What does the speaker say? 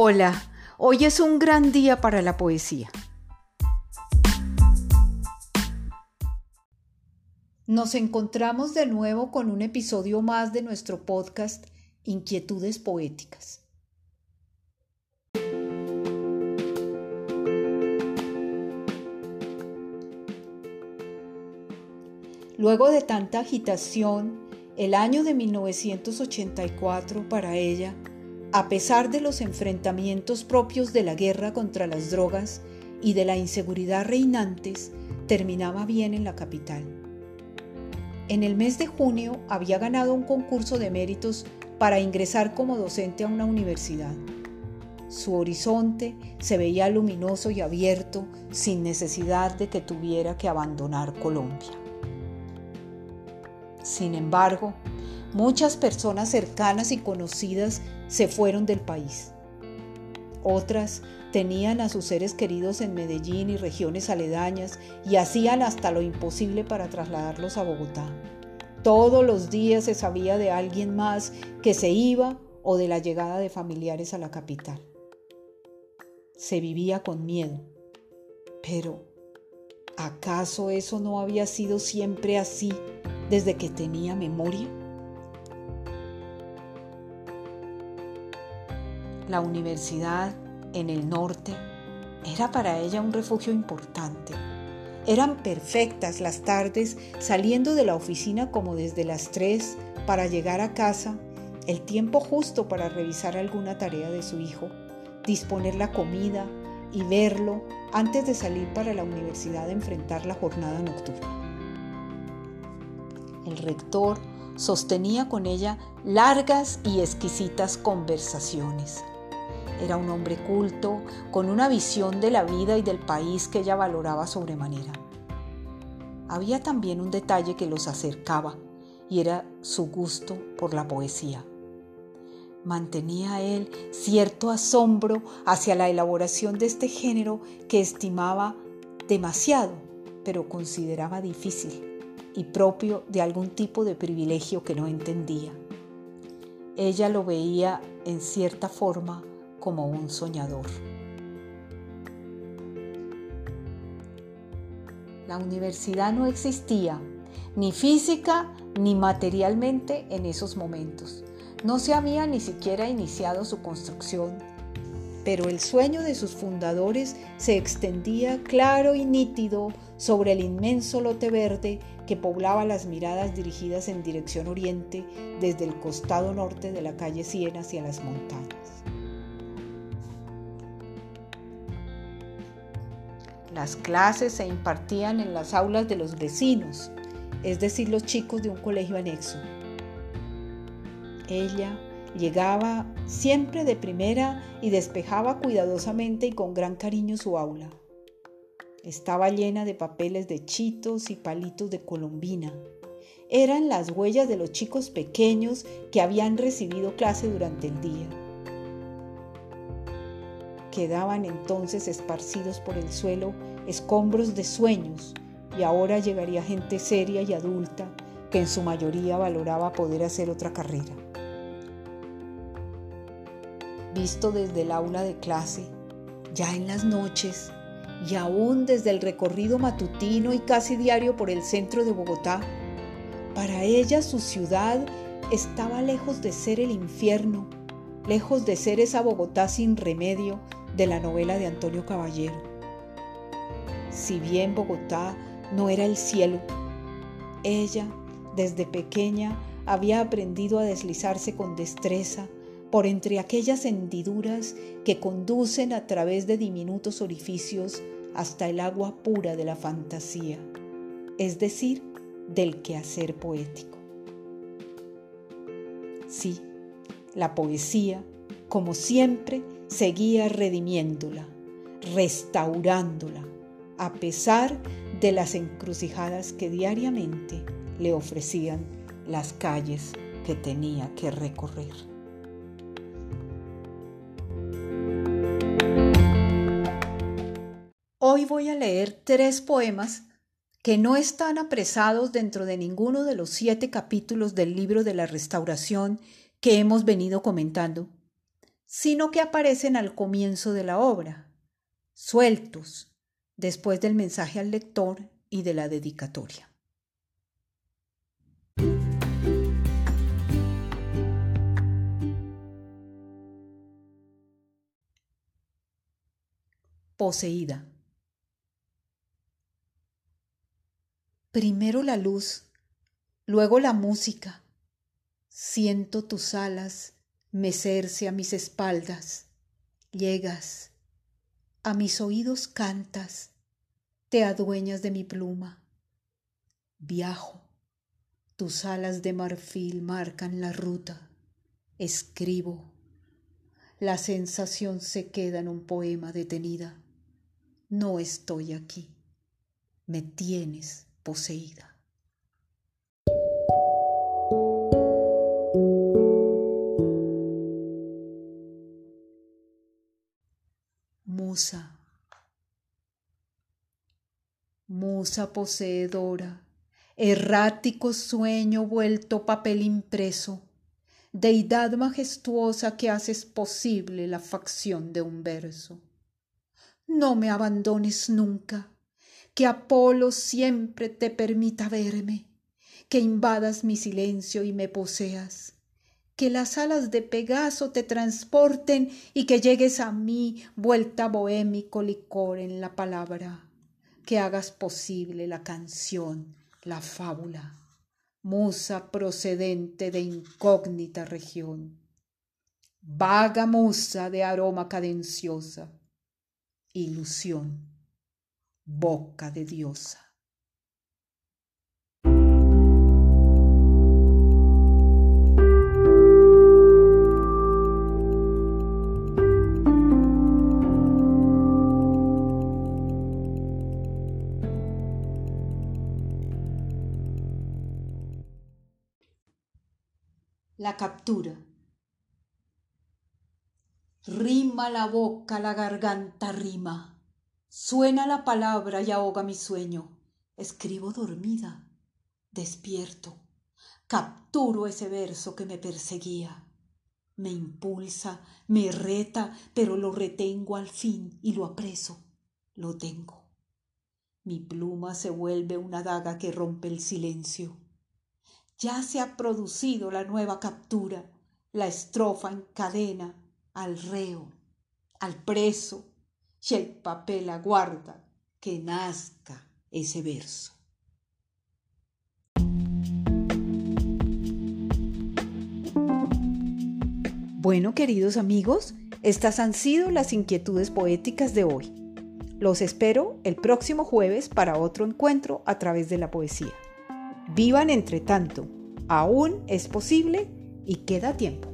Hola, hoy es un gran día para la poesía. Nos encontramos de nuevo con un episodio más de nuestro podcast Inquietudes Poéticas. Luego de tanta agitación, el año de 1984 para ella a pesar de los enfrentamientos propios de la guerra contra las drogas y de la inseguridad reinantes, terminaba bien en la capital. En el mes de junio había ganado un concurso de méritos para ingresar como docente a una universidad. Su horizonte se veía luminoso y abierto sin necesidad de que tuviera que abandonar Colombia. Sin embargo, Muchas personas cercanas y conocidas se fueron del país. Otras tenían a sus seres queridos en Medellín y regiones aledañas y hacían hasta lo imposible para trasladarlos a Bogotá. Todos los días se sabía de alguien más que se iba o de la llegada de familiares a la capital. Se vivía con miedo. Pero, ¿acaso eso no había sido siempre así desde que tenía memoria? La universidad en el norte era para ella un refugio importante. Eran perfectas las tardes saliendo de la oficina como desde las 3 para llegar a casa, el tiempo justo para revisar alguna tarea de su hijo, disponer la comida y verlo antes de salir para la universidad a enfrentar la jornada nocturna. El rector sostenía con ella largas y exquisitas conversaciones. Era un hombre culto, con una visión de la vida y del país que ella valoraba sobremanera. Había también un detalle que los acercaba, y era su gusto por la poesía. Mantenía él cierto asombro hacia la elaboración de este género que estimaba demasiado, pero consideraba difícil y propio de algún tipo de privilegio que no entendía. Ella lo veía en cierta forma como un soñador. La universidad no existía, ni física ni materialmente en esos momentos. No se había ni siquiera iniciado su construcción, pero el sueño de sus fundadores se extendía claro y nítido sobre el inmenso lote verde que poblaba las miradas dirigidas en dirección oriente desde el costado norte de la calle Siena hacia las montañas. Las clases se impartían en las aulas de los vecinos, es decir, los chicos de un colegio anexo. Ella llegaba siempre de primera y despejaba cuidadosamente y con gran cariño su aula. Estaba llena de papeles de chitos y palitos de colombina. Eran las huellas de los chicos pequeños que habían recibido clase durante el día. Quedaban entonces esparcidos por el suelo escombros de sueños y ahora llegaría gente seria y adulta que en su mayoría valoraba poder hacer otra carrera. Visto desde el aula de clase, ya en las noches y aún desde el recorrido matutino y casi diario por el centro de Bogotá, para ella su ciudad estaba lejos de ser el infierno, lejos de ser esa Bogotá sin remedio de la novela de Antonio Caballero. Si bien Bogotá no era el cielo, ella desde pequeña había aprendido a deslizarse con destreza por entre aquellas hendiduras que conducen a través de diminutos orificios hasta el agua pura de la fantasía, es decir, del quehacer poético. Sí, la poesía, como siempre, seguía redimiéndola, restaurándola, a pesar de las encrucijadas que diariamente le ofrecían las calles que tenía que recorrer. Hoy voy a leer tres poemas que no están apresados dentro de ninguno de los siete capítulos del libro de la restauración que hemos venido comentando sino que aparecen al comienzo de la obra, sueltos, después del mensaje al lector y de la dedicatoria. Poseída. Primero la luz, luego la música. Siento tus alas mecerse a mis espaldas. Llegas, a mis oídos cantas, te adueñas de mi pluma. Viajo, tus alas de marfil marcan la ruta. Escribo, la sensación se queda en un poema detenida. No estoy aquí, me tienes poseída. Musa, poseedora, errático sueño vuelto papel impreso, deidad majestuosa que haces posible la facción de un verso. No me abandones nunca, que Apolo siempre te permita verme, que invadas mi silencio y me poseas, que las alas de Pegaso te transporten y que llegues a mí vuelta bohémico licor en la palabra, que hagas posible la canción, la fábula, musa procedente de incógnita región, vaga musa de aroma cadenciosa, ilusión boca de diosa. La captura. Rima la boca, la garganta rima Suena la palabra y ahoga mi sueño. Escribo dormida, despierto. Capturo ese verso que me perseguía. Me impulsa, me reta, pero lo retengo al fin y lo apreso. Lo tengo. Mi pluma se vuelve una daga que rompe el silencio. Ya se ha producido la nueva captura, la estrofa encadena al reo, al preso, y el papel aguarda que nazca ese verso. Bueno, queridos amigos, estas han sido las inquietudes poéticas de hoy. Los espero el próximo jueves para otro encuentro a través de la poesía. Vivan entre tanto, aún es posible y queda tiempo.